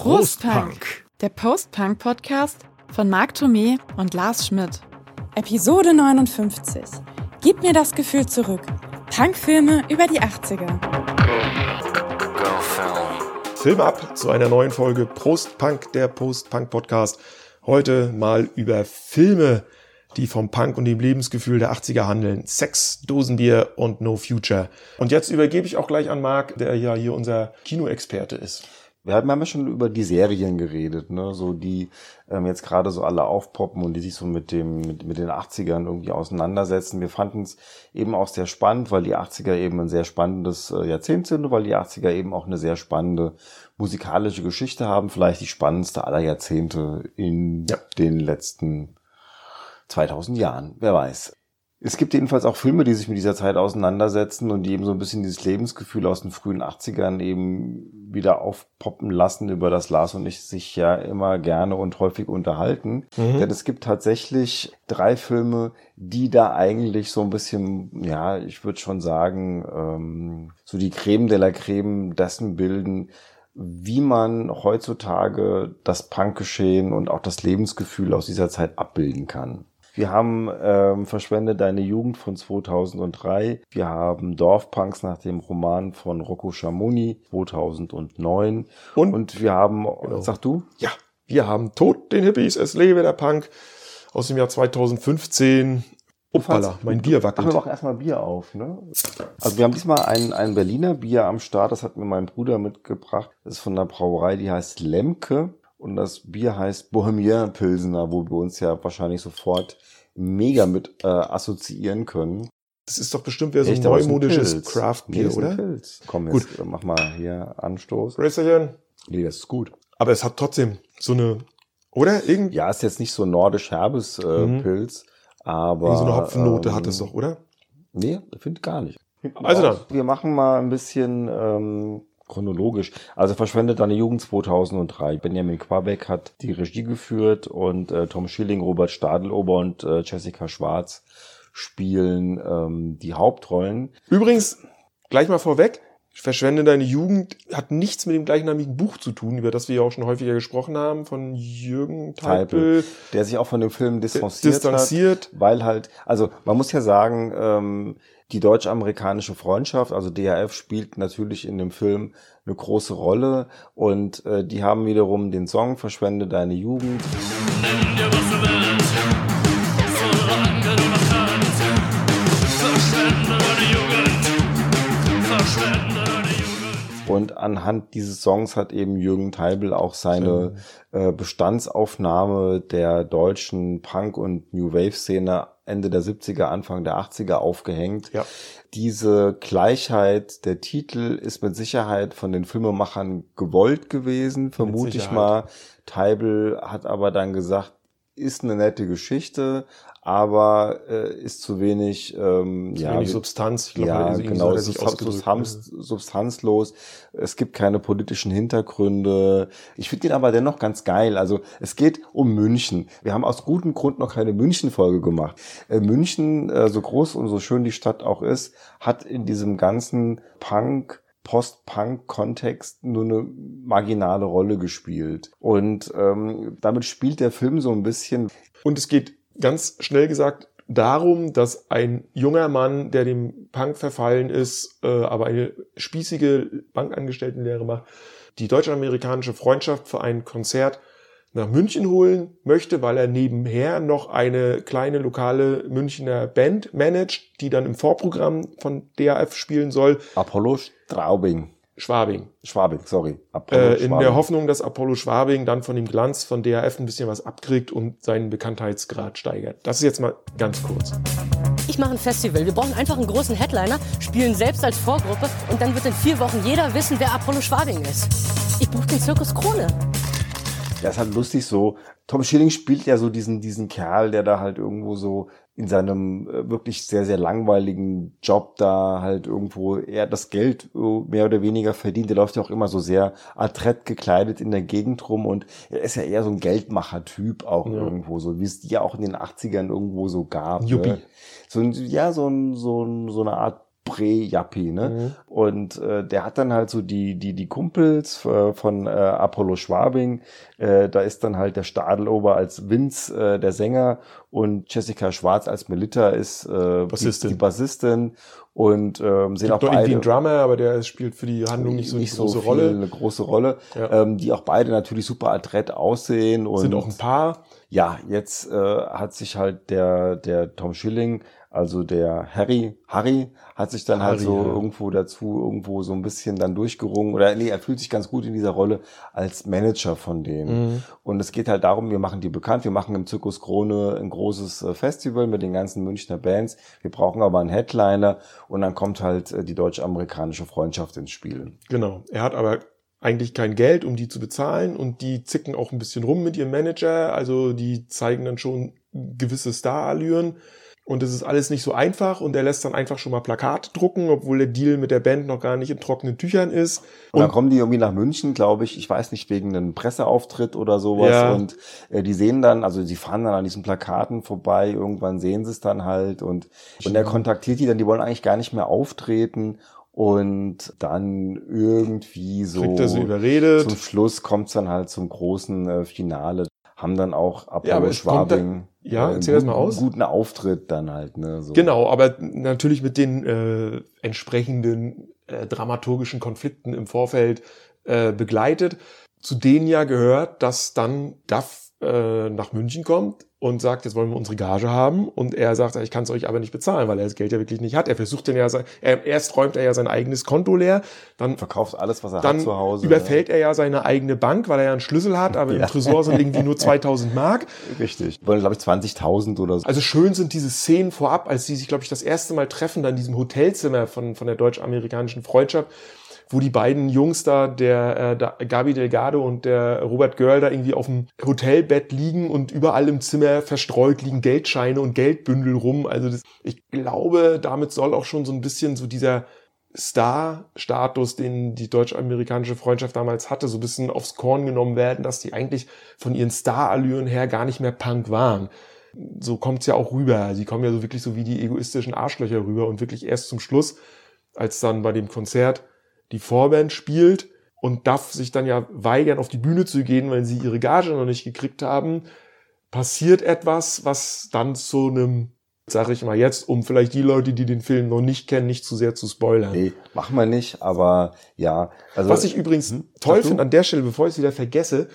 Prostpunk, der Post-Punk-Podcast von Marc Thomé und Lars Schmidt. Episode 59. Gib mir das Gefühl zurück. Punkfilme über die 80er. Film ab zu einer neuen Folge Prost-Punk, der Post-Punk-Podcast. Heute mal über Filme, die vom Punk und dem Lebensgefühl der 80er handeln. Sex, Dosenbier und No Future. Und jetzt übergebe ich auch gleich an Marc, der ja hier unser Kinoexperte ist. Wir haben ja schon über die Serien geredet, ne, so die ähm, jetzt gerade so alle aufpoppen und die sich so mit dem mit, mit den 80ern irgendwie auseinandersetzen. Wir fanden es eben auch sehr spannend, weil die 80er eben ein sehr spannendes äh, Jahrzehnt sind und weil die 80er eben auch eine sehr spannende musikalische Geschichte haben, vielleicht die spannendste aller Jahrzehnte in ja. den letzten 2000 Jahren, wer weiß. Es gibt jedenfalls auch Filme, die sich mit dieser Zeit auseinandersetzen und die eben so ein bisschen dieses Lebensgefühl aus den frühen 80ern eben wieder aufpoppen lassen, über das Lars und ich sich ja immer gerne und häufig unterhalten. Mhm. Denn es gibt tatsächlich drei Filme, die da eigentlich so ein bisschen, ja, ich würde schon sagen, ähm, so die Creme de la Creme dessen bilden, wie man heutzutage das Punkgeschehen und auch das Lebensgefühl aus dieser Zeit abbilden kann. Wir haben ähm, Verschwende deine Jugend von 2003. Wir haben Dorfpunks nach dem Roman von Rocco Schamoni 2009. Und, und wir haben, genau. sag du? Ja, wir haben Tod den Hippies, es lebe der Punk aus dem Jahr 2015. Uppala, mein Bier wackelt. Ach, wir machen erstmal Bier auf, ne? Also wir haben diesmal ein, ein Berliner Bier am Start, das hat mir mein Bruder mitgebracht. Das ist von der Brauerei, die heißt Lemke. Und das Bier heißt Bohemian Pilsener, wo wir uns ja wahrscheinlich sofort mega mit äh, assoziieren können. Das ist doch bestimmt wieder so ein neumodisches Craft-Bier, nee, oder? Pilz. Komm, jetzt gut. mach mal hier Anstoß. Rösterchen. Nee, das ist gut. Aber es hat trotzdem so eine, oder? Irgend ja, ist jetzt nicht so nordisch herbes äh, mhm. Pilz, aber. so eine Hopfennote ähm, hat es doch, oder? Nee, finde gar nicht. Also dann. Wir machen mal ein bisschen ähm, chronologisch. Also verschwendet deine Jugend 2003. Benjamin Quabeck hat die Regie geführt und äh, Tom Schilling, Robert Stadelober und äh, Jessica Schwarz spielen ähm, die Hauptrollen. Übrigens, gleich mal vorweg, Verschwende deine Jugend hat nichts mit dem gleichnamigen Buch zu tun, über das wir ja auch schon häufiger gesprochen haben, von Jürgen Teipel. Der sich auch von dem Film distanziert, distanziert. Hat, weil halt, also man muss ja sagen, ähm, die deutsch-amerikanische Freundschaft, also DHF, spielt natürlich in dem Film eine große Rolle und äh, die haben wiederum den Song Verschwende deine Jugend. Und anhand dieses Songs hat eben Jürgen Teibel auch seine äh, Bestandsaufnahme der deutschen Punk- und New Wave-Szene Ende der 70er, Anfang der 80er aufgehängt. Ja. Diese Gleichheit der Titel ist mit Sicherheit von den Filmemachern gewollt gewesen, vermute ich mal. Teibel hat aber dann gesagt, ist eine nette Geschichte, aber äh, ist zu wenig, ähm, zu ja, wenig Substanz. Ich glaub, ja, genau, es ist substanz, substanzlos. Es gibt keine politischen Hintergründe. Ich finde ihn aber dennoch ganz geil. Also es geht um München. Wir haben aus gutem Grund noch keine München-Folge gemacht. Äh, München, äh, so groß und so schön die Stadt auch ist, hat in diesem ganzen Punk Post-Punk-Kontext nur eine marginale Rolle gespielt. Und ähm, damit spielt der Film so ein bisschen. Und es geht ganz schnell gesagt darum, dass ein junger Mann, der dem Punk verfallen ist, äh, aber eine spießige Bankangestelltenlehre macht, die deutsch-amerikanische Freundschaft für ein Konzert nach München holen möchte, weil er nebenher noch eine kleine lokale Münchner Band managt, die dann im Vorprogramm von DAF spielen soll. Apollo Straubing. Schwabing. Schwabing, sorry. Apollo äh, in Schwabing. der Hoffnung, dass Apollo Schwabing dann von dem Glanz von DRF ein bisschen was abkriegt und seinen Bekanntheitsgrad steigert. Das ist jetzt mal ganz kurz. Ich mache ein Festival. Wir brauchen einfach einen großen Headliner, spielen selbst als Vorgruppe und dann wird in vier Wochen jeder wissen, wer Apollo Schwabing ist. Ich buche den Zirkus Krone. Ja, ist halt lustig so. Tom Schilling spielt ja so diesen, diesen Kerl, der da halt irgendwo so in seinem äh, wirklich sehr, sehr langweiligen Job da halt irgendwo eher das Geld äh, mehr oder weniger verdient. Der läuft ja auch immer so sehr adrett gekleidet in der Gegend rum und er ist ja eher so ein Geldmacher-Typ auch ja. irgendwo, so wie es die ja auch in den 80ern irgendwo so gab. Juppie. Ne? So, ja, so, ein, so, ein, so eine Art Prä-Jappi, ne? Mhm. Und äh, der hat dann halt so die, die, die Kumpels äh, von äh, Apollo Schwabing. Äh, da ist dann halt der Stadelober als Vince, äh, der Sänger, und Jessica Schwarz als Melita ist äh, Bassistin. Die, die Bassistin. Und ähm, sehen auch beide. irgendwie einen Drummer, aber der spielt für die Handlung nicht so nicht eine große so Rolle. Eine große Rolle. Ja. Ähm, die auch beide natürlich super adrett aussehen. Und Sind auch ein Paar. Ja, jetzt äh, hat sich halt der, der Tom Schilling also der Harry, Harry hat sich dann halt Harry, halt so ja. irgendwo dazu irgendwo so ein bisschen dann durchgerungen oder nee, er fühlt sich ganz gut in dieser Rolle als Manager von denen. Mhm. Und es geht halt darum, wir machen die bekannt, wir machen im Zirkus Krone ein großes äh, Festival mit den ganzen Münchner Bands. Wir brauchen aber einen Headliner und dann kommt halt äh, die deutsch-amerikanische Freundschaft ins Spiel. Genau. Er hat aber eigentlich kein Geld, um die zu bezahlen und die zicken auch ein bisschen rum mit ihrem Manager, also die zeigen dann schon gewisse Starallüren. Und es ist alles nicht so einfach und er lässt dann einfach schon mal Plakate drucken, obwohl der Deal mit der Band noch gar nicht in trockenen Tüchern ist. Und, und dann kommen die irgendwie nach München, glaube ich, ich weiß nicht, wegen einem Presseauftritt oder sowas. Ja. Und äh, die sehen dann, also sie fahren dann an diesen Plakaten vorbei, irgendwann sehen sie es dann halt und, und er kontaktiert die dann, die wollen eigentlich gar nicht mehr auftreten. Und dann irgendwie so, Kriegt er so überredet. zum Schluss kommt's dann halt zum großen äh, Finale haben dann auch Apollo ja, Schwabing da, ja, äh, mal aus. guten Auftritt dann halt. Ne, so. Genau, aber natürlich mit den äh, entsprechenden äh, dramaturgischen Konflikten im Vorfeld äh, begleitet. Zu denen ja gehört, dass dann Duff äh, nach München kommt und sagt, jetzt wollen wir unsere Gage haben. Und er sagt, ich kann es euch aber nicht bezahlen, weil er das Geld ja wirklich nicht hat. Er versucht denn ja, er, erst räumt er ja sein eigenes Konto leer, dann verkauft alles, was er dann hat zu Hause. Überfällt er ja seine eigene Bank, weil er ja einen Schlüssel hat, aber ja. im Tresor sind irgendwie nur 2000 Mark. Richtig. Wollen, glaube ich, 20.000 oder so. Also schön sind diese Szenen vorab, als sie sich, glaube ich, das erste Mal treffen, dann in diesem Hotelzimmer von, von der deutsch-amerikanischen Freundschaft wo die beiden Jungs da, der, äh, der Gabi Delgado und der Robert Görl da irgendwie auf dem Hotelbett liegen und überall im Zimmer verstreut liegen Geldscheine und Geldbündel rum. Also das, ich glaube, damit soll auch schon so ein bisschen so dieser Star-Status, den die deutsch-amerikanische Freundschaft damals hatte, so ein bisschen aufs Korn genommen werden, dass die eigentlich von ihren Star-Allüren her gar nicht mehr Punk waren. So kommt's ja auch rüber. Sie kommen ja so wirklich so wie die egoistischen Arschlöcher rüber und wirklich erst zum Schluss, als dann bei dem Konzert die Vorband spielt und darf sich dann ja weigern, auf die Bühne zu gehen, weil sie ihre Gage noch nicht gekriegt haben, passiert etwas, was dann zu einem, sag ich mal jetzt, um vielleicht die Leute, die den Film noch nicht kennen, nicht zu sehr zu spoilern. Nee, machen wir nicht, aber ja. Also, was ich übrigens hm, toll finde an der Stelle, bevor ich es wieder vergesse,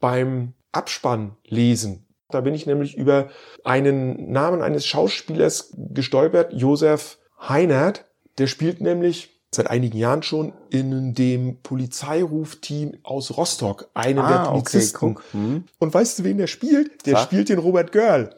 beim Abspann lesen. Da bin ich nämlich über einen Namen eines Schauspielers gestolpert, Josef Heinert. Der spielt nämlich seit einigen Jahren schon in dem Polizeirufteam aus Rostock, einen ah, der Polizisten. Okay, hm. Und weißt du, wen der spielt? Der Sag. spielt den Robert Görl.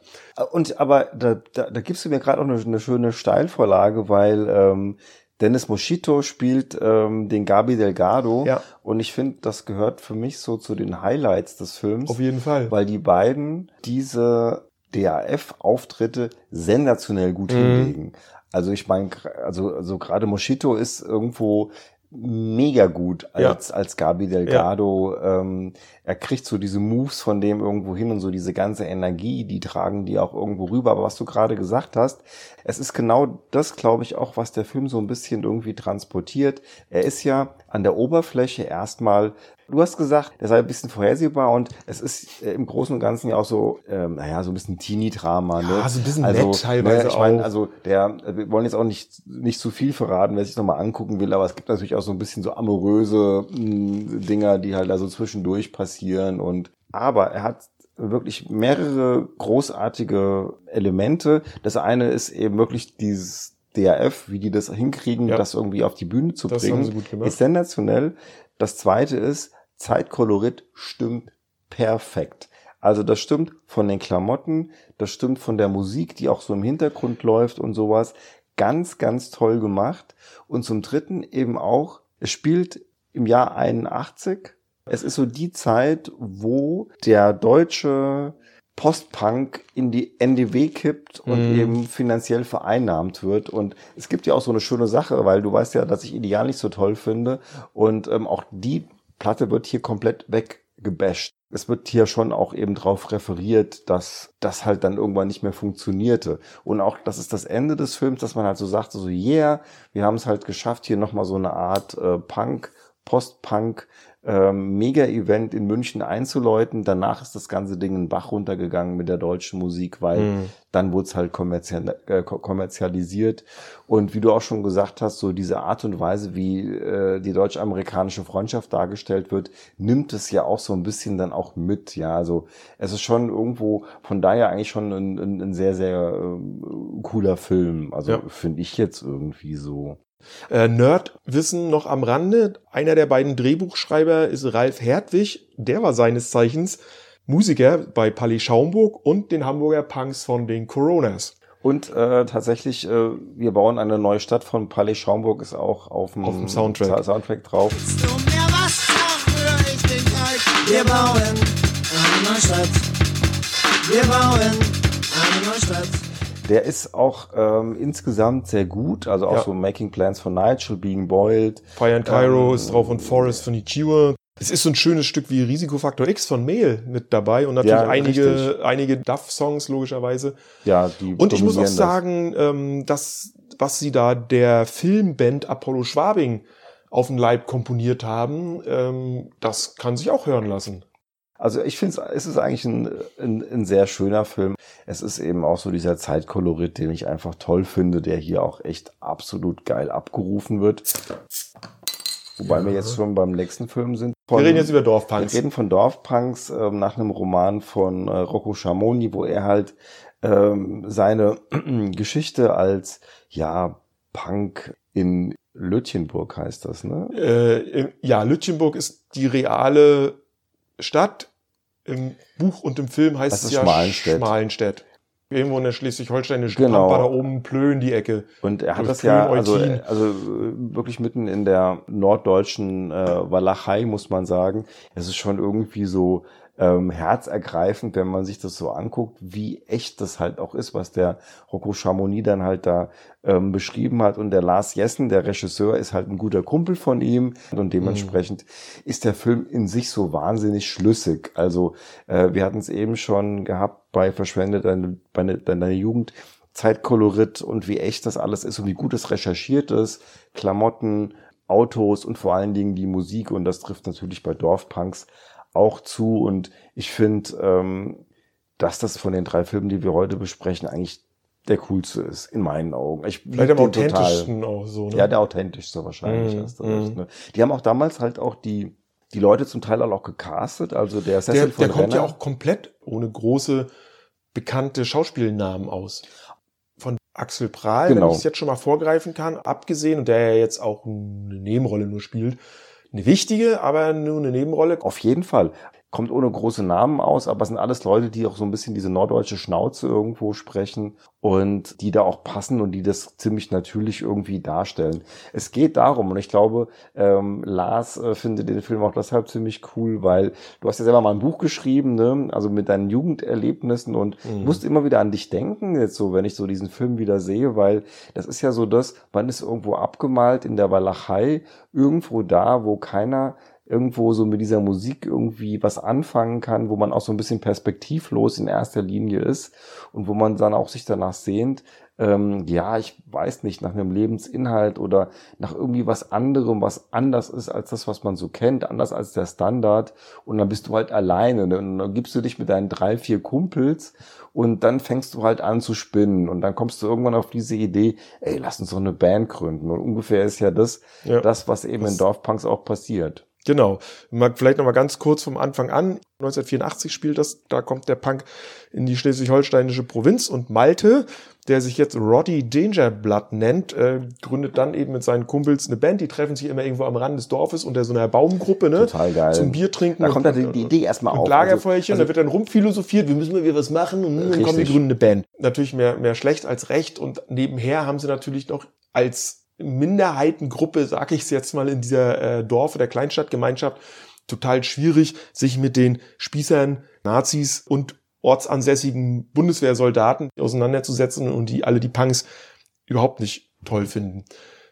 Und aber da, da, da gibst du mir gerade auch eine, eine, schöne Steilvorlage, weil ähm, Dennis Moschito spielt ähm, den Gabi Delgado. Ja. Und ich finde, das gehört für mich so zu den Highlights des Films. Auf jeden Fall. Weil die beiden diese DAF-Auftritte sensationell gut mhm. hinlegen. Also ich meine, also, also gerade Moschito ist irgendwo mega gut als, ja. als Gabi Delgado. Ja. Ähm, er kriegt so diese Moves von dem irgendwo hin und so diese ganze Energie, die tragen die auch irgendwo rüber. Aber was du gerade gesagt hast, es ist genau das, glaube ich, auch, was der Film so ein bisschen irgendwie transportiert. Er ist ja an der Oberfläche erstmal Du hast gesagt, er sei ein bisschen vorhersehbar und es ist äh, im Großen und Ganzen ja auch so, ähm, naja, so ein bisschen Teenie-Drama. Ne? Ja, so ein bisschen also, nett teilweise ne, ich meine, also der, wir wollen jetzt auch nicht nicht zu viel verraten, wer sich nochmal angucken will, aber es gibt natürlich auch so ein bisschen so amoröse mh, hm, Dinger, die halt da so zwischendurch passieren und aber er hat wirklich mehrere großartige Elemente. Das eine ist eben wirklich dieses DRF, wie die das hinkriegen, ja. das irgendwie auf die Bühne zu das bringen, ist sensationell. Das zweite ist, Zeitkolorit stimmt perfekt. Also das stimmt von den Klamotten, das stimmt von der Musik, die auch so im Hintergrund läuft und sowas. Ganz, ganz toll gemacht. Und zum Dritten eben auch, es spielt im Jahr 81. Es ist so die Zeit, wo der deutsche Postpunk in die NDW kippt und mm. eben finanziell vereinnahmt wird. Und es gibt ja auch so eine schöne Sache, weil du weißt ja, dass ich Ideal nicht so toll finde. Und ähm, auch die Platte wird hier komplett weg gebasht. Es wird hier schon auch eben drauf referiert, dass das halt dann irgendwann nicht mehr funktionierte. Und auch, das ist das Ende des Films, dass man halt so sagt, so, yeah, wir haben es halt geschafft, hier nochmal so eine Art äh, Punk, Post-Punk ähm, Mega-Event in München einzuläuten. Danach ist das ganze Ding in Bach runtergegangen mit der deutschen Musik, weil mhm. dann wurde es halt kommerzial, äh, kommerzialisiert. Und wie du auch schon gesagt hast, so diese Art und Weise, wie äh, die deutsch-amerikanische Freundschaft dargestellt wird, nimmt es ja auch so ein bisschen dann auch mit. Ja, also es ist schon irgendwo von daher eigentlich schon ein, ein, ein sehr, sehr äh, cooler Film. Also ja. finde ich jetzt irgendwie so. Äh, Nerdwissen noch am Rande. Einer der beiden Drehbuchschreiber ist Ralf Hertwig. Der war seines Zeichens Musiker bei Palais Schaumburg und den Hamburger Punks von den Coronas. Und äh, tatsächlich, äh, wir bauen eine neue Stadt von Palais Schaumburg ist auch auf dem, auf dem Soundtrack. Soundtrack drauf. Wir bauen eine neue Stadt. Wir bauen eine neue Stadt. Der ist auch ähm, insgesamt sehr gut, also auch ja. so Making Plans for Nigel, Being Boiled. Fire and Cairo ähm, ist drauf und Forest von Ichiwa. Es ist so ein schönes Stück wie Risikofaktor X von Mail mit dabei und natürlich ja, einige, einige Duff-Songs logischerweise. Ja, die Und ich muss auch sagen, ähm, dass was sie da der Filmband Apollo Schwabing auf den Leib komponiert haben, ähm, das kann sich auch hören lassen. Also ich finde es ist eigentlich ein, ein, ein sehr schöner Film. Es ist eben auch so dieser Zeitkolorit, den ich einfach toll finde, der hier auch echt absolut geil abgerufen wird. Wobei ja. wir jetzt schon beim nächsten Film sind. Von, wir reden jetzt über Dorfpunks. Wir reden von Dorfpunks ähm, nach einem Roman von äh, Rocco Schamoni, wo er halt ähm, seine Geschichte als ja Punk in Lütjenburg heißt das, ne? Äh, ja, Lütjenburg ist die reale Stadt. Im Buch und im Film heißt das es ja Schmalenstedt. Schmalenstedt. Irgendwo in der schleswig-holsteinischen genau. Pampa, da oben Plön die Ecke. Und er hat das ja, also, also wirklich mitten in der norddeutschen äh, Walachei, muss man sagen. Es ist schon irgendwie so ähm, herzergreifend, wenn man sich das so anguckt, wie echt das halt auch ist, was der Rocco Chamonix dann halt da ähm, beschrieben hat. Und der Lars Jessen, der Regisseur, ist halt ein guter Kumpel von ihm. Und dementsprechend mhm. ist der Film in sich so wahnsinnig schlüssig. Also äh, wir hatten es eben schon gehabt bei Verschwendet deine, deine, deine Jugend. Zeitkolorit und wie echt das alles ist und wie gut es recherchiert ist. Klamotten, Autos und vor allen Dingen die Musik. Und das trifft natürlich bei Dorfpunks auch zu. Und ich finde, ähm, dass das von den drei Filmen, die wir heute besprechen, eigentlich der coolste ist, in meinen Augen. Ich Vielleicht am authentischsten auch so. Ne? Ja, der authentischste wahrscheinlich. Mm, hast du mm. recht, ne? Die haben auch damals halt auch die, die Leute zum Teil auch gecastet. Also der Cecil der, von der kommt ja auch komplett ohne große bekannte Schauspielnamen aus. Von Axel Prahl, genau. wenn ich es jetzt schon mal vorgreifen kann, abgesehen, und der ja jetzt auch eine Nebenrolle nur spielt, eine wichtige, aber nur eine Nebenrolle. Auf jeden Fall kommt ohne große Namen aus, aber es sind alles Leute, die auch so ein bisschen diese norddeutsche Schnauze irgendwo sprechen und die da auch passen und die das ziemlich natürlich irgendwie darstellen. Es geht darum, und ich glaube, ähm, Lars äh, findet den Film auch deshalb ziemlich cool, weil du hast ja selber mal ein Buch geschrieben, ne? also mit deinen Jugenderlebnissen und mhm. ich musste immer wieder an dich denken, jetzt so, wenn ich so diesen Film wieder sehe, weil das ist ja so das, man ist irgendwo abgemalt in der Walachei, irgendwo da, wo keiner irgendwo so mit dieser Musik irgendwie was anfangen kann, wo man auch so ein bisschen perspektivlos in erster Linie ist und wo man dann auch sich danach sehnt, ähm, ja, ich weiß nicht, nach einem Lebensinhalt oder nach irgendwie was anderem, was anders ist als das, was man so kennt, anders als der Standard. Und dann bist du halt alleine. Ne? Und dann gibst du dich mit deinen drei, vier Kumpels und dann fängst du halt an zu spinnen. Und dann kommst du irgendwann auf diese Idee, ey, lass uns doch eine Band gründen. Und ungefähr ist ja das, ja. das was eben das in Dorfpunks auch passiert. Genau. Mal, vielleicht nochmal ganz kurz vom Anfang an. 1984 spielt das, da kommt der Punk in die schleswig-holsteinische Provinz und Malte, der sich jetzt Roddy Dangerblood nennt, äh, gründet dann eben mit seinen Kumpels eine Band, die treffen sich immer irgendwo am Rand des Dorfes unter so einer Baumgruppe, ne? Total geil. Zum Bier trinken. Da kommt dann die, die Idee erstmal auf. Lagerfeuerchen, also, also, da wird dann rumphilosophiert, wir müssen mal wieder was machen und dann kommen die gründen eine Band. Natürlich mehr, mehr schlecht als recht und nebenher haben sie natürlich noch als Minderheitengruppe, sage ich es jetzt mal, in dieser äh, Dorf- oder Kleinstadtgemeinschaft total schwierig, sich mit den Spießern, Nazis und ortsansässigen Bundeswehrsoldaten auseinanderzusetzen und die alle die Punks überhaupt nicht toll finden.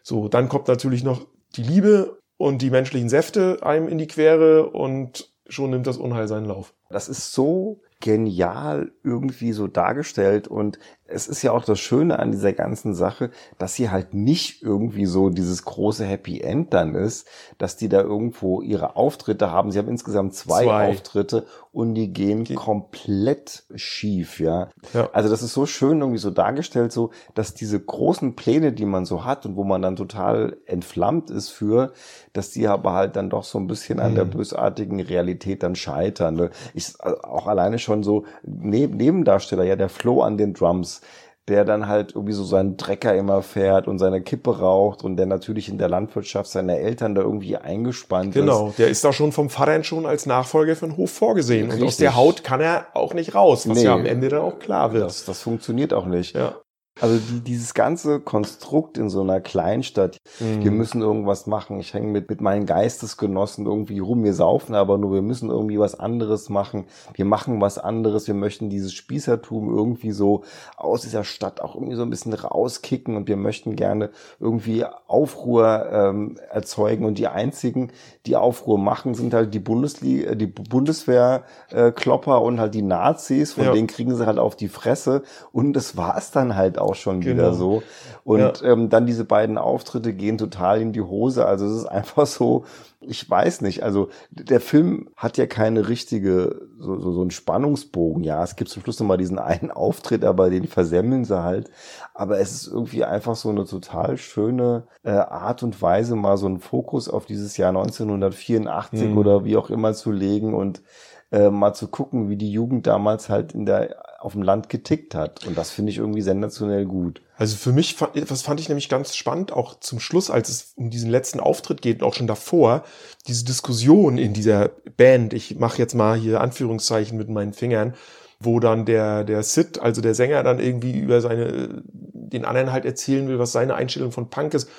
So, dann kommt natürlich noch die Liebe und die menschlichen Säfte einem in die Quere und schon nimmt das Unheil seinen Lauf. Das ist so genial irgendwie so dargestellt und es ist ja auch das Schöne an dieser ganzen Sache, dass sie halt nicht irgendwie so dieses große Happy End dann ist, dass die da irgendwo ihre Auftritte haben. Sie haben insgesamt zwei, Zwei. Auftritte und die gehen komplett schief, ja. Ja. Also das ist so schön irgendwie so dargestellt, so, dass diese großen Pläne, die man so hat und wo man dann total entflammt ist für, dass die aber halt dann doch so ein bisschen an der Mhm. bösartigen Realität dann scheitern. Ne? Ich, auch alleine schon so neb Nebendarsteller, ja, der Flo an den Drums, der dann halt irgendwie so seinen Trecker immer fährt und seine Kippe raucht und der natürlich in der Landwirtschaft seiner Eltern da irgendwie eingespannt ist. Genau, der ist da schon vom Vater schon als Nachfolger für den Hof vorgesehen. Und aus Richtig. der Haut kann er auch nicht raus, was Nee. ja am Ende dann auch klar wird. Das, das funktioniert auch nicht. ja. Also die, dieses ganze Konstrukt in so einer Kleinstadt, Mhm. wir müssen irgendwas machen. Ich hänge mit, mit meinen Geistesgenossen irgendwie rum. Wir saufen aber nur, wir müssen irgendwie was anderes machen. Wir machen was anderes. Wir möchten dieses Spießertum irgendwie so aus dieser Stadt auch irgendwie so ein bisschen rauskicken und wir möchten gerne irgendwie Aufruhr ähm, erzeugen. Und die einzigen, die Aufruhr machen, sind halt die Bundesliga, die Bundeswehr äh, Klopper und halt die Nazis, von Ja. denen kriegen sie halt auf die Fresse. Und das war es dann halt auch schon Genau. wieder so. Und ähm, dann diese beiden Auftritte gehen total in die Hose. Also es ist einfach so, ich weiß nicht. Also der Film hat ja keine richtige, so, so, so einen Spannungsbogen. Ja, es gibt zum Schluss nochmal diesen einen Auftritt, aber den versemmeln sie halt. Aber es ist irgendwie einfach so eine total schöne äh, Art und Weise, mal so einen Fokus auf dieses Jahr 1984 Mhm. oder wie auch immer zu legen und äh, mal zu gucken, wie die Jugend damals halt in der auf dem Land getickt hat. Und das finde ich irgendwie sensationell gut. Also für mich, das fand ich nämlich ganz spannend, auch zum Schluss, als es um diesen letzten Auftritt geht auch schon davor, diese Diskussion in dieser Band, ich mache jetzt mal hier Anführungszeichen mit meinen Fingern, wo dann der, der Sid, also der Sänger, dann irgendwie über seine, den anderen halt erzählen will, was seine Einstellung von Punk ist.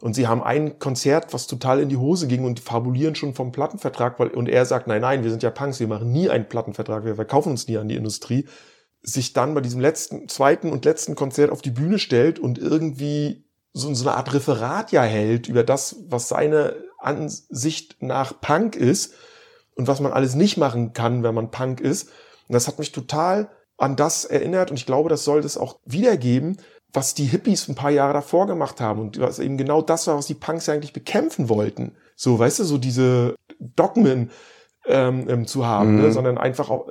Und sie haben ein Konzert, was total in die Hose ging und fabulieren schon vom Plattenvertrag, weil, und er sagt, nein, nein, wir sind ja Punks, wir machen nie einen Plattenvertrag, wir verkaufen uns nie an die Industrie sich dann bei diesem letzten, zweiten und letzten Konzert auf die Bühne stellt und irgendwie so, so eine Art Referat ja hält über das, was seine Ansicht nach Punk ist und was man alles nicht machen kann, wenn man Punk ist. Und das hat mich total an das erinnert und ich glaube, das soll das auch wiedergeben, was die Hippies ein paar Jahre davor gemacht haben und was eben genau das war, was die Punks eigentlich bekämpfen wollten. So, weißt du, so diese Dogmen ähm, ähm, zu haben, Mhm. ne? sondern einfach auch,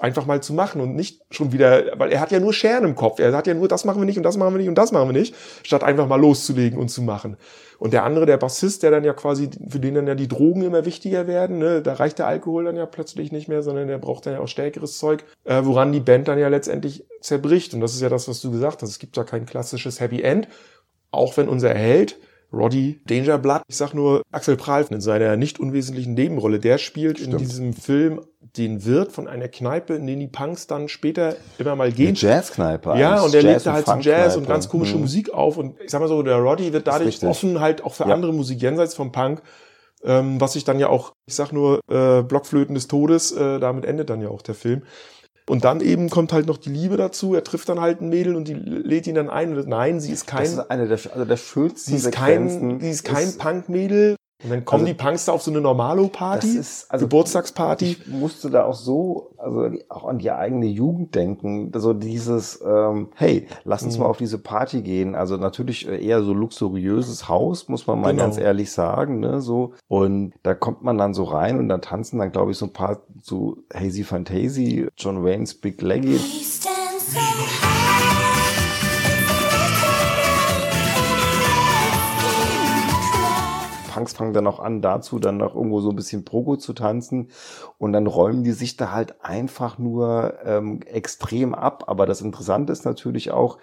einfach mal zu machen und nicht schon wieder, weil er hat ja nur Scheren im Kopf. Er hat ja nur, das machen wir nicht und das machen wir nicht und das machen wir nicht, statt einfach mal loszulegen und zu machen. Und der andere, der Bassist, der dann ja quasi, für den dann ja die Drogen immer wichtiger werden, ne? da reicht der Alkohol dann ja plötzlich nicht mehr, sondern der braucht dann ja auch stärkeres Zeug, äh, woran die Band dann ja letztendlich zerbricht. Und das ist ja das, was du gesagt hast. Es gibt ja kein klassisches Happy End, auch wenn unser Held, Roddy Dangerblood, ich sag nur Axel Prahl in seiner nicht unwesentlichen Nebenrolle, der spielt in Stimmt. diesem Film den Wirt von einer Kneipe, in den die Punks dann später immer mal Eine gehen. Jazzkneipe. Ja, und der Jazz- legte halt so Jazz und ganz komische Mhm. Musik auf. Und ich sag mal so, der Roddy wird dadurch offen halt auch für Ja. andere Musik jenseits vom Punk. Ähm, was sich dann ja auch, ich sag nur, äh, Blockflöten des Todes, äh, damit endet dann ja auch der Film. Und dann eben kommt halt noch die Liebe dazu. Er trifft dann halt ein Mädel und die lädt ihn dann ein. Nein, sie ist kein, Das ist eine der, also der schönsten sie ist kein, Sequenzen. sie ist kein Punk-Mädel. Und dann kommen Also- die Punks da auf so eine Normalo-Party, Das ist- also- Geburtstagsparty. Ich musste da auch so, also auch an die eigene Jugend denken. So dieses, ähm, hey, lass uns Mhm. mal auf diese Party gehen. Also natürlich äh, eher so luxuriöses Haus, muss man mal Genau. ganz ehrlich sagen, ne, so. Und da kommt man dann so rein und dann tanzen dann, glaube ich, so ein paar so Hazy Fantasy, John Wayne's Big Leggy. Punks fangen dann auch an, dazu dann noch irgendwo so ein bisschen Progo zu tanzen und dann räumen die sich da halt einfach nur ähm, extrem ab. Aber das Interessante ist natürlich auch,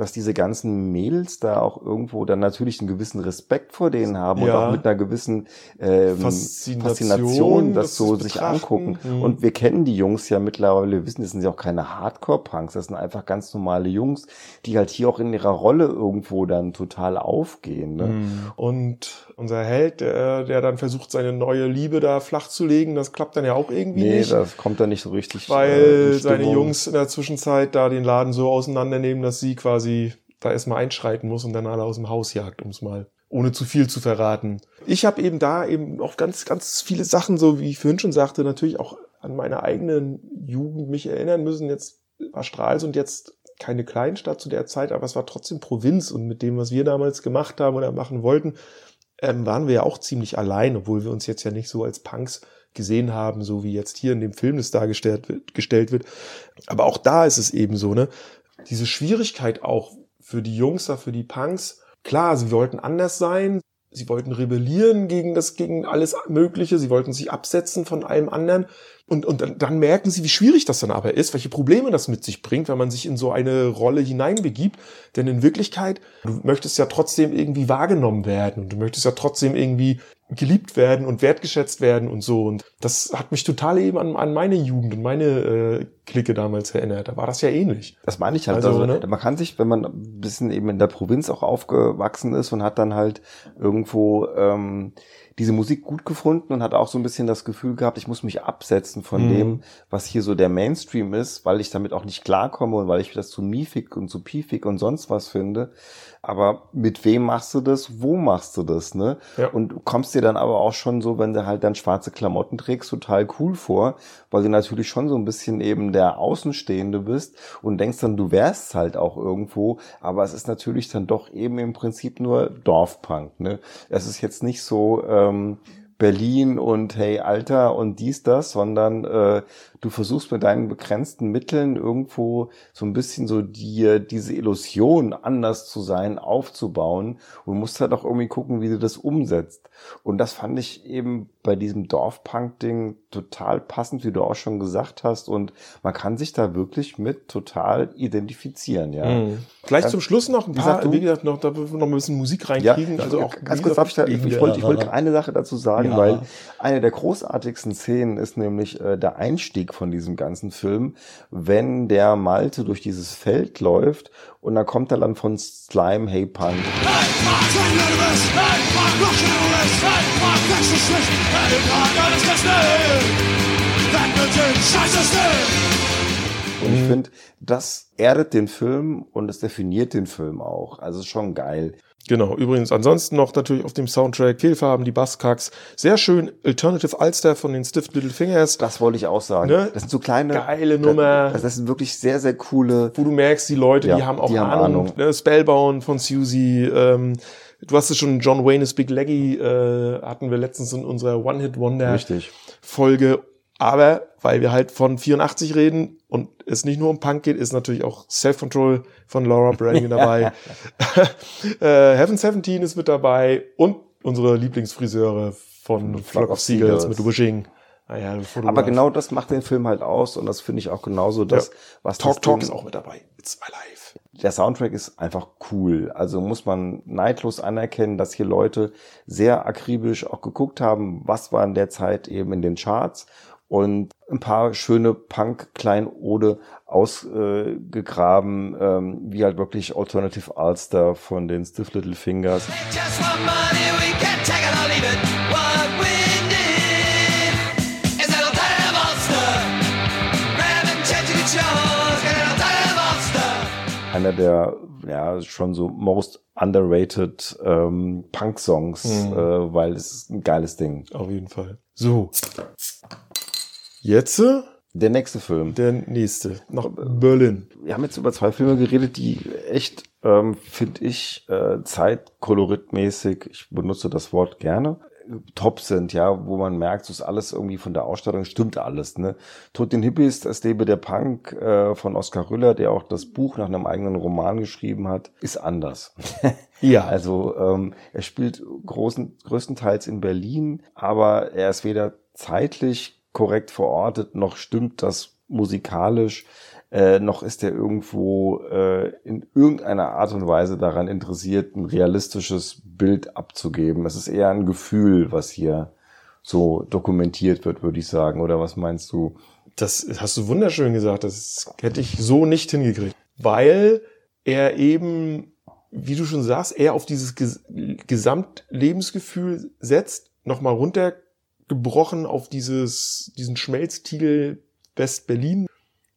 dass diese ganzen Mädels da auch irgendwo dann natürlich einen gewissen Respekt vor denen haben und Ja. auch mit einer gewissen ähm, Faszination, Faszination, das das so sich betrachten. angucken. Mhm. Und wir kennen die Jungs ja mittlerweile, wir wissen, das sind ja auch keine Hardcore-Punks, das sind einfach ganz normale Jungs, die halt hier auch in ihrer Rolle irgendwo dann total aufgehen. Ne? Und unser Held, der, der dann versucht, seine neue Liebe da flach zu legen, das klappt dann ja auch irgendwie Nee, nicht. das kommt dann nicht so richtig. äh, weil in seine. Jungs in der Zwischenzeit da den Laden so auseinandernehmen, dass sie quasi da erstmal einschreiten muss und dann alle aus dem Haus jagt, um es mal ohne zu viel zu verraten. Ich habe eben da eben auch ganz, ganz viele Sachen, so wie ich vorhin schon sagte, natürlich auch an meine eigene Jugend mich erinnern müssen. Jetzt war Stralsund jetzt keine Kleinstadt zu der Zeit, aber es war trotzdem Provinz und mit dem, was wir damals gemacht haben oder machen wollten, ähm, waren wir ja auch ziemlich allein, obwohl wir uns jetzt ja nicht so als Punks gesehen haben, so wie jetzt hier in dem Film das dargestellt wird, gestellt wird. Aber auch da ist es eben so, ne? Diese Schwierigkeit auch für die Jungs für die Punks. Klar, sie wollten anders sein. Sie wollten rebellieren gegen das, gegen alles Mögliche. Sie wollten sich absetzen von allem anderen. Und, und dann, dann merken sie, wie schwierig das dann aber ist, welche Probleme das mit sich bringt, wenn man sich in so eine Rolle hineinbegibt. Denn in Wirklichkeit, du möchtest ja trotzdem irgendwie wahrgenommen werden und du möchtest ja trotzdem irgendwie geliebt werden und wertgeschätzt werden und so. Und das hat mich total eben an, an meine Jugend und meine äh, Clique damals erinnert. Da war das ja ähnlich. Das meine ich halt. Also, Also, ne? Man kann sich, wenn man ein bisschen eben in der Provinz auch aufgewachsen ist und hat dann halt irgendwo ähm, diese Musik gut gefunden und hat auch so ein bisschen das Gefühl gehabt, ich muss mich absetzen von Mhm. dem, was hier so der Mainstream ist, weil ich damit auch nicht klarkomme und weil ich das zu miefig und zu piefig und sonst was finde. Aber mit wem machst du das? Wo machst du das? Ne? Ja. Und kommst dir dann aber auch schon so, wenn du halt dann schwarze Klamotten trägst, total cool vor, weil du natürlich schon so ein bisschen eben der Außenstehende bist und denkst dann, du wärst halt auch irgendwo, aber es ist natürlich dann doch eben im Prinzip nur Dorfpunk. Ne? Es ist jetzt nicht so ähm, Berlin und hey Alter und dies, das, sondern äh, du versuchst mit deinen begrenzten Mitteln irgendwo so ein bisschen so dir diese Illusion, anders zu sein, aufzubauen und musst halt auch irgendwie gucken, wie du das umsetzt. Und das fand ich eben bei diesem Dorfpunk-Ding total passend, wie du auch schon gesagt hast. Und man kann sich da wirklich mit total identifizieren, ja. Mhm. Gleich zum Schluss noch ein Wie paar, du- wie gesagt, noch, da wir noch ein bisschen Musik Ja, reinkriegen. also auch ganz kurz ich da, ich, Ja. wollte, ich wollte eine Sache dazu sagen, Ja. weil eine der großartigsten Szenen ist nämlich äh, der Einstieg von diesem ganzen Film, wenn der Malte durch dieses Feld läuft und dann kommt er dann von Slime Hey Punk. Und ich finde, das erdet den Film und es definiert den Film auch. Also schon geil. Genau, übrigens ansonsten noch natürlich auf dem Soundtrack Kehlfarben, die Buzzcocks. Sehr schön Alternative Ulster von den Stiff Little Fingers, Das wollte ich auch sagen. Ne? Das sind so kleine Geile Nummer. Das, das sind wirklich sehr, sehr coole. wo du merkst, die Leute, Ja, die haben auch die haben Ahnung. Ahnung. Ne? Spellbound von Susie, ähm, du hast es schon, John Wayne's Big Leggy äh, hatten wir letztens in unserer One-Hit-Wonder Richtig. Folge. Aber weil wir halt von 84 reden und es nicht nur um Punk geht, ist natürlich auch Self-Control von Laura Branigan dabei. äh, Heaven 17 ist mit dabei und unsere Lieblingsfriseure von Flock of Seagulls mit Wishing. Ah ja, Aber genau das macht den Film halt aus und das finde ich auch genauso das, Ja. was Talk Talk ist auch mit dabei. It's my life. der Soundtrack ist einfach cool. Also muss man neidlos anerkennen, dass hier Leute sehr akribisch auch geguckt haben, was war in der Zeit eben in den Charts und ein paar schöne Punk-Kleinode ausgegraben, ähm, wie halt wirklich Alternative Ulster von den Stiff Little Fingers. Einer der ja schon so most underrated ähm, Punk-Songs, Mhm. äh, weil es ist ein geiles Ding. Auf jeden Fall. So. Jetzt äh, Der nächste Film. der nächste. Nach Berlin. Wir haben jetzt über zwei Filme geredet, die echt, ähm, finde ich, äh, zeitkoloritmäßig, ich benutze das Wort gerne, top sind, ja, wo man merkt, so ist alles irgendwie von der Ausstattung, stimmt alles, ne. Tod den Hippies, das lebe der Punk äh, von Oskar Rüller, der auch das Buch nach einem eigenen Roman geschrieben hat, ist anders. Ja. Also ähm, er spielt großen, größtenteils in Berlin, aber er ist weder zeitlich korrekt verortet, noch stimmt das musikalisch, äh, noch ist er irgendwo äh, in irgendeiner Art und Weise daran interessiert, ein realistisches Bild abzugeben. Es ist eher ein Gefühl, was hier so dokumentiert wird, würde ich sagen. Oder was meinst du? Das hast du wunderschön gesagt. Das hätte ich so nicht hingekriegt. Weil er eben, wie du schon sagst, er auf dieses Ges Gesamtlebensgefühl setzt, nochmal runtergebrochen auf dieses, diesen Schmelztiegel West-Berlin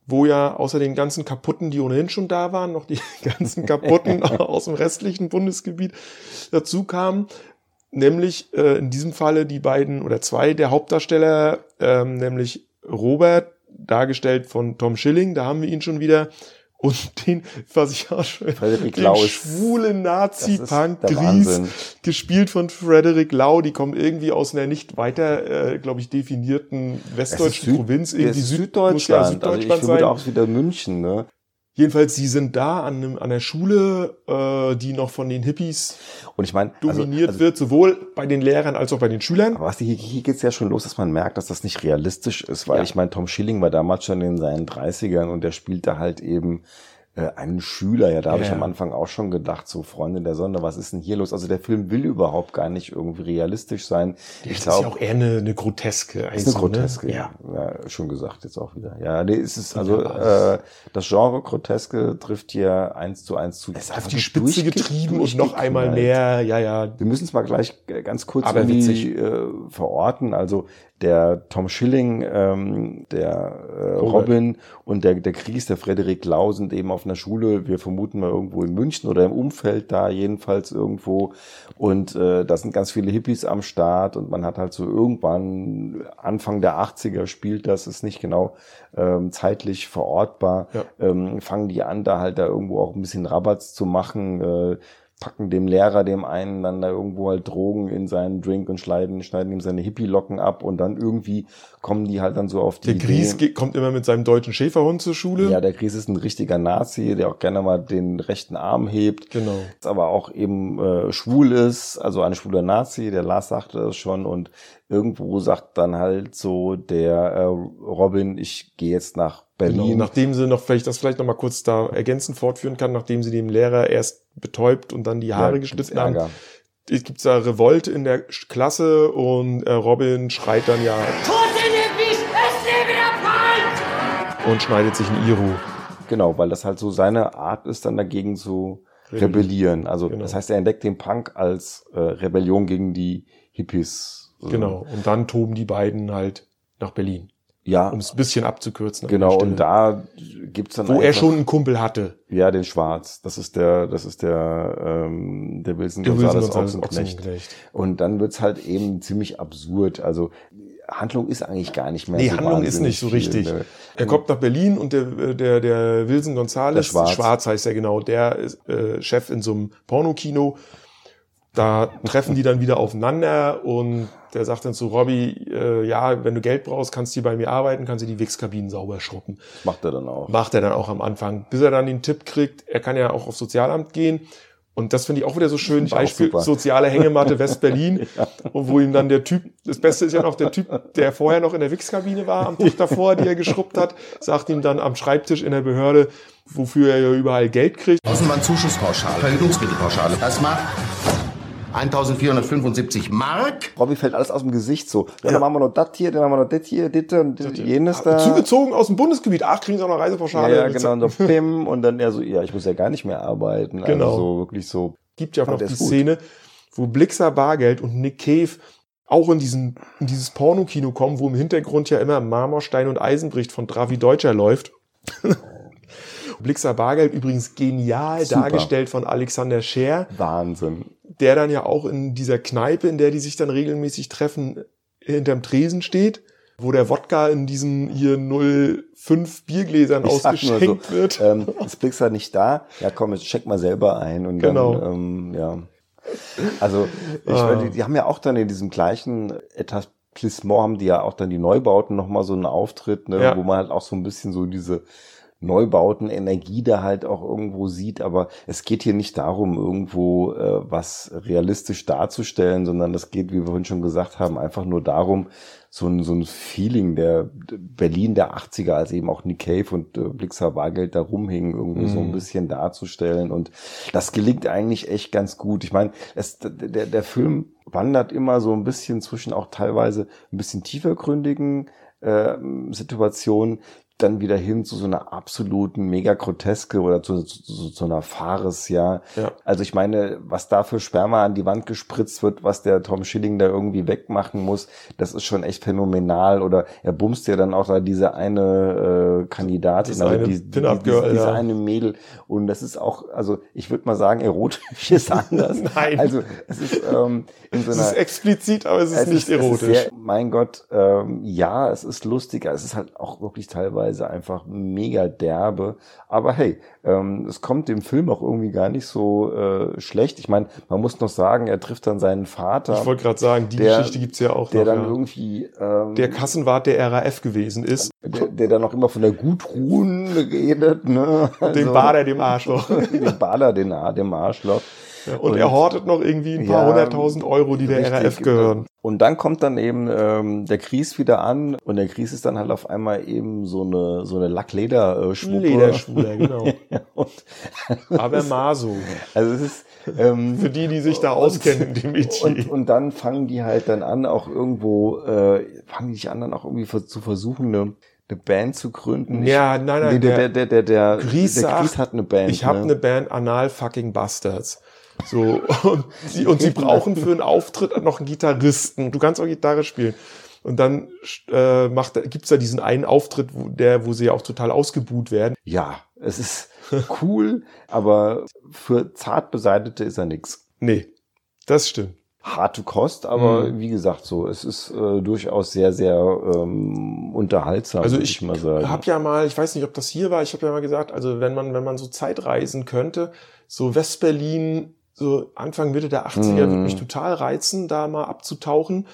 wo ja außer den ganzen Kaputten, die ohnehin schon da waren, noch die ganzen Kaputten aus dem restlichen Bundesgebiet dazu kamen. Nämlich äh, in diesem Falle die beiden oder zwei der Hauptdarsteller, ähm, nämlich Robert, dargestellt von Tom Schilling, da haben wir ihn schon wieder, und den, was ich auch schon, Frederik den Lau schwulen Nazi-Punk Gries, gespielt von Frederick Lau, die kommen irgendwie aus einer nicht weiter, äh, glaube ich, definierten westdeutschen Provinz, irgendwie ist Süd, muss ja Süddeutschland. Also ich Süddeutschland vermute sein. auch wieder München, ne? Jedenfalls, sie sind da an, einem, an der Schule, äh, die noch von den Hippies Und ich meine, dominiert also, also, wird, sowohl bei den Lehrern als auch bei den Schülern. Aber was, hier, hier geht's ja schon los, dass man merkt, dass das nicht realistisch ist, weil Ja. ich meine, Tom Schilling war damals schon in seinen 30ern und der spielte halt eben äh, einen Schüler. Ja, da habe ich Ja. am Anfang auch schon gedacht, so Freunde der Sonne, was ist denn hier los? Also der Film will überhaupt gar nicht irgendwie realistisch sein. Ich das ist glaube, ja auch eher eine, eine Groteske. ist eine also, Groteske, Ne? ja. ja. Schon gesagt jetzt auch wieder. Ja, nee, es ist also äh, das Genre Groteske trifft hier eins zu eins zu. Es ist auf die Spitze getrieben und noch einmal mehr, ja, ja. Wir müssen es mal gleich äh, ganz kurz Aber irgendwie witzig. äh, verorten. Also der Tom Schilling, ähm, der äh. Robin und der, der Chris, der Frederik Lau sind eben auf einer Schule. Wir vermuten mal irgendwo in München oder im Umfeld da jedenfalls irgendwo. Und äh, da sind ganz viele Hippies am Start und man hat halt so irgendwann Anfang der 80er spielt das, ist nicht genau ähm, zeitlich verortbar, Ja. ähm, fangen die an, da halt da irgendwo auch ein bisschen Rabatz zu machen, äh, packen dem Lehrer, dem einen dann da irgendwo halt Drogen in seinen Drink und schneiden, schneiden ihm seine Hippie-Locken ab und dann irgendwie kommen die halt dann so auf die Der Gries Idee. kommt immer mit seinem deutschen Schäferhund zur Schule. Ja, der Gries ist ein richtiger Nazi, der auch gerne mal den rechten Arm hebt. Genau. Aber auch eben äh, schwul ist, also ein schwuler Nazi, der Lars sagte das schon und irgendwo sagt dann halt so der äh, Robin, ich gehe jetzt nach Genau, Berlin. nachdem sie noch vielleicht das vielleicht noch mal kurz da ergänzend fortführen kann, nachdem sie dem Lehrer erst betäubt und dann die Haare Ja, geschnitten haben, Ärger. es gibt da Revolte in der Klasse und äh, Robin schreit dann ja Punk! und schneidet sich ein Iro. Genau, weil das halt so seine Art ist, dann dagegen zu Rebellieren. Also Genau. das heißt, er entdeckt den Punk als äh, Rebellion gegen die Hippies. Genau. Und dann toben die beiden halt nach Berlin, Ja, um es ein bisschen abzukürzen. genau. Und da gibt's dann wo er einfach- schon einen Kumpel hatte. ja den Schwarz. Das ist der, das ist der, ähm, der Wilson Der Wilson Gonzales Ochsenknecht. Ochsenknecht. Und dann wird's halt eben ziemlich absurd. Also Handlung ist eigentlich gar nicht mehr Nee, so Handlung ist nicht so viel, richtig. ne? Er kommt nach Berlin und der, der, der Wilson Gonzales, Der Schwarz. heißt er genau, der ist äh, Chef in so einem Pornokino. Da treffen die dann wieder aufeinander und der sagt dann zu Robbie, äh, ja, wenn du Geld brauchst, kannst du hier bei mir arbeiten, kannst du die Wichskabinen sauber schruppen. Das macht er dann auch. Macht er dann auch am Anfang, bis er dann den Tipp kriegt, er kann ja auch aufs Sozialamt gehen. Und das finde ich auch wieder so schön, Beispiel soziale Hängematte West-Berlin, und wo ihm dann der Typ, das Beste ist ja noch der Typ, der vorher noch in der Wichskabine war, am Tag davor, die er geschrubbt hat, sagt ihm dann am Schreibtisch in der Behörde, wofür er ja überall Geld kriegt. Außenbahn-Zuschusspauschale, Verhütungsmittelpauschale. Das macht 1475 Mark. Robby fällt alles aus dem Gesicht so. Ja, Ja. dann machen wir noch das hier, dann machen wir noch das hier, das und jenes da. Zugezogen aus dem Bundesgebiet, ach, kriegen sie auch noch Ja, Reisepauschale. ja, genau, und so Pim und dann er so, ja, ich muss ja gar nicht mehr arbeiten. Genau. Also so wirklich so. gibt ja auch noch die. Szene, wo Blixer Bargeld und Nick Cave auch in, diesen, in dieses Pornokino kommen, wo im Hintergrund ja immer Marmorstein und Eisenbricht von Dravi Deutscher läuft. Blixer Bargeld übrigens genial Super. dargestellt von Alexander Scher, Wahnsinn. Der dann ja auch in dieser Kneipe, in der die sich dann regelmäßig treffen, hinterm Tresen steht, wo der Wodka in diesen hier 05 Biergläsern Ich ausgeschenkt so, wird. Ähm, ist Blixer nicht da? Ja, komm, jetzt check mal selber ein und Genau. dann, ähm, ja. Also, ich, Ah. die, die haben ja auch dann in diesem gleichen Etablissement haben die ja auch dann die Neubauten nochmal so einen Auftritt, ne, Ja. wo man halt auch so ein bisschen so diese Neubauten, Energie da halt auch irgendwo sieht, aber es geht hier nicht darum, irgendwo äh, was realistisch darzustellen, sondern es geht, wie wir vorhin schon gesagt haben, einfach nur darum, so ein, so ein Feeling der Berlin der 80er, als eben auch Nick Cave und äh, Blixer Bargeld da rumhingen, irgendwie so ein bisschen darzustellen. Und das gelingt eigentlich echt ganz gut. Ich meine, es, der, der Film wandert immer so ein bisschen zwischen auch teilweise ein bisschen tiefergründigen äh, Situationen, dann wieder hin zu so einer absoluten Mega-Groteske oder zu, zu, zu, zu einer Fares, ja. Ja. Also ich meine, was da für Sperma an die Wand gespritzt wird, was der Tom Schilling da irgendwie wegmachen muss, das ist schon echt phänomenal. Oder er bumst ja dann auch da diese eine äh, Kandidatin, Das eine die, die, diese, diese ja. eine Mädel. Und das ist auch, also ich würde mal sagen, erotisch ist anders. Nein. Also es ist ähm, in so Es einer ist explizit, aber es ist nicht es ist erotisch. sehr, mein Gott, ähm, ja, es ist lustiger. Es ist halt auch wirklich teilweise einfach mega derbe. Aber hey, ähm, es kommt dem Film auch irgendwie gar nicht so äh, schlecht. Ich meine, man muss noch sagen, er trifft dann seinen Vater, ich wollte gerade sagen, die Der- Geschichte gibt's ja auch der noch. dann ja. irgendwie ähm, Der Kassenwart der RAF gewesen ist. der, der dann auch immer von der Gutruhen redet, ne? Den Bader, dem Arschloch. den Bader, den, dem Arschloch. Ja, und, Und- er hortet noch irgendwie ein paar Ja, hunderttausend Euro, die der. RAF gehören. Und dann kommt dann eben ähm, der Kries wieder an und der Kries ist dann halt auf einmal eben so eine so eine Lackleder-Schmuppe. Lederschwuler, genau. und, Aber Maso. also es ist ähm, Für die, die sich da auskennen in dem und, Metier. und dann fangen die halt dann an, auch irgendwo, äh, fangen die sich an, dann auch irgendwie zu versuchen, eine, eine Band zu gründen. Ja, nein, nein, Nee, der, der, der- der, der, Gries der Gries hat eine Band. Ich habe ne? eine Band Anal Fucking Bastards. So, und, die, und sie brauchen für einen Auftritt noch einen Gitarristen. Du kannst auch Gitarre spielen. Und dann äh, macht, gibt's da diesen einen Auftritt, wo, der, wo sie ja auch total ausgebuht werden. Ja, es ist cool, aber für zart beseitete ist er nix. Nee, das stimmt. harte Kost, aber Mhm. wie gesagt, so es ist äh, durchaus sehr, sehr ähm, unterhaltsam. Also würd ich mal sagen. habe ja mal, ich weiß nicht, ob das hier war, ich habe ja mal gesagt, also wenn man, wenn man so Zeitreisen könnte, so Westberlin, so Anfang, Mitte der 80er, Mhm. würde mich total reizen, da mal abzutauchen.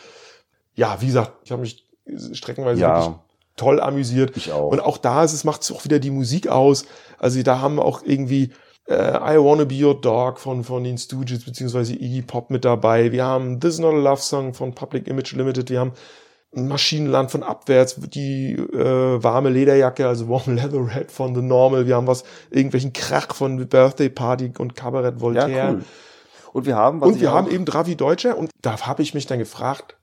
Ja, wie gesagt, ich habe mich streckenweise wirklich ja, toll amüsiert. ich auch. Und auch da ist es, macht es auch wieder die Musik aus. Also da haben wir auch irgendwie äh, I Wanna Be Your Dog von, von den Stooges beziehungsweise Iggy Pop mit dabei. Wir haben This Is Not a Love Song von Public Image Limited. Wir haben Maschinenland von Abwärts, die äh, warme Lederjacke, also Warm Leatherette von The Normal. Wir haben was, irgendwelchen Krach von Birthday Party und Cabaret ja, Voltaire. cool. Und wir haben, was Und wir auch, haben eben Dravi Deutscher und da habe ich mich dann gefragt,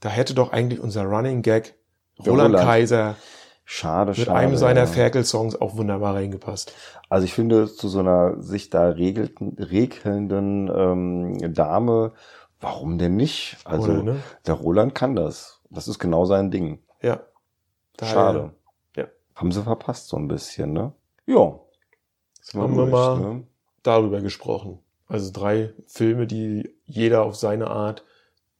da hätte doch eigentlich unser Running Gag Roland, Roland. Kaiser schade, mit schade. einem seiner ja. Ferkel-Songs auch wunderbar reingepasst. Also ich finde, zu so einer sich da regelten, regelnden ähm, Dame, warum denn nicht? Also Oder, ne? der Roland kann das. Das ist genau sein Ding. Ja. Daher Schade. ja. Haben sie verpasst so ein bisschen, ne? Ja. Haben wir mal- ne? Darüber gesprochen. Also drei Filme, die jeder auf seine Art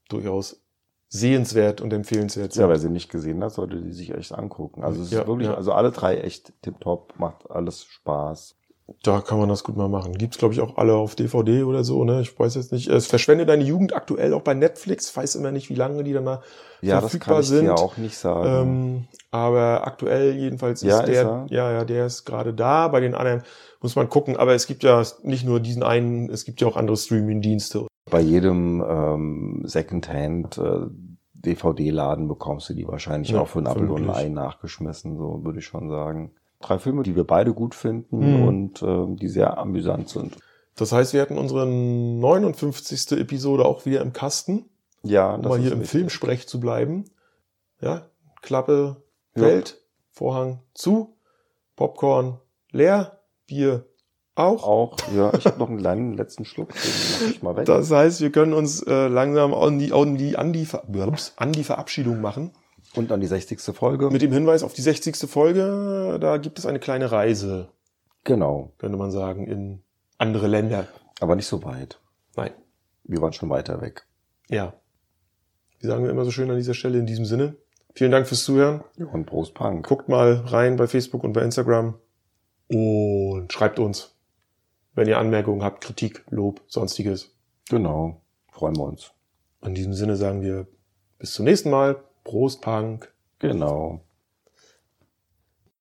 durchaus sehenswert und empfehlenswert sind. Ja, wer sie nicht gesehen hat, sollte die sich echt angucken. Also es ist Ja, wirklich, ja. also alle drei echt tipptopp, macht alles Spaß. Da kann man das gut mal machen. Gibt's glaube ich, auch alle auf DVD oder so, ne? Ich weiß jetzt nicht. Es verschwendet deine Jugend aktuell auch bei Netflix. Ich weiß immer nicht, wie lange die danach Ja, das verfügbar kann ich sind. dir auch nicht sagen. Ähm, aber aktuell jedenfalls ist Ja, ist der, er? ja, ja, der ist gerade da. Bei den anderen muss man gucken. Aber es gibt ja nicht nur diesen einen, es gibt ja auch andere Streaming-Dienste. Bei jedem ähm, Secondhand äh, DVD-Laden bekommst du die wahrscheinlich Ja, auch für ein Apfel und ein. Ei nachgeschmissen, so würde ich schon sagen. Drei Filme, die wir beide gut finden Mhm. und ähm, die sehr amüsant sind. Das heißt, wir hatten unsere 59. Episode auch wieder im Kasten, Ja, um das mal ist hier im. Filmsprech zu bleiben. Ja, Klappe Ja. fällt, Vorhang zu, Popcorn leer, Bier auch. Auch, ja, ich habe noch einen kleinen letzten Schluck, den ich mal weg. Das heißt, wir können uns äh, langsam an die, an, die, an, die, an die Verabschiedung machen. Und dann die 60. Folge. Mit dem Hinweis auf die 60. Folge, da gibt es eine kleine Reise, genau, könnte man sagen, in andere Länder. aber nicht so weit. Nein. Wir waren schon weiter weg. Ja. Wie sagen wir immer so schön an dieser Stelle in diesem Sinne. Vielen Dank fürs Zuhören. Und Prost Punk. Guckt mal rein bei Facebook und bei Instagram und schreibt uns, wenn ihr Anmerkungen habt, Kritik, Lob, sonstiges. Genau, freuen wir uns. In diesem Sinne sagen wir bis zum nächsten Mal. Prost, Punk. Genau.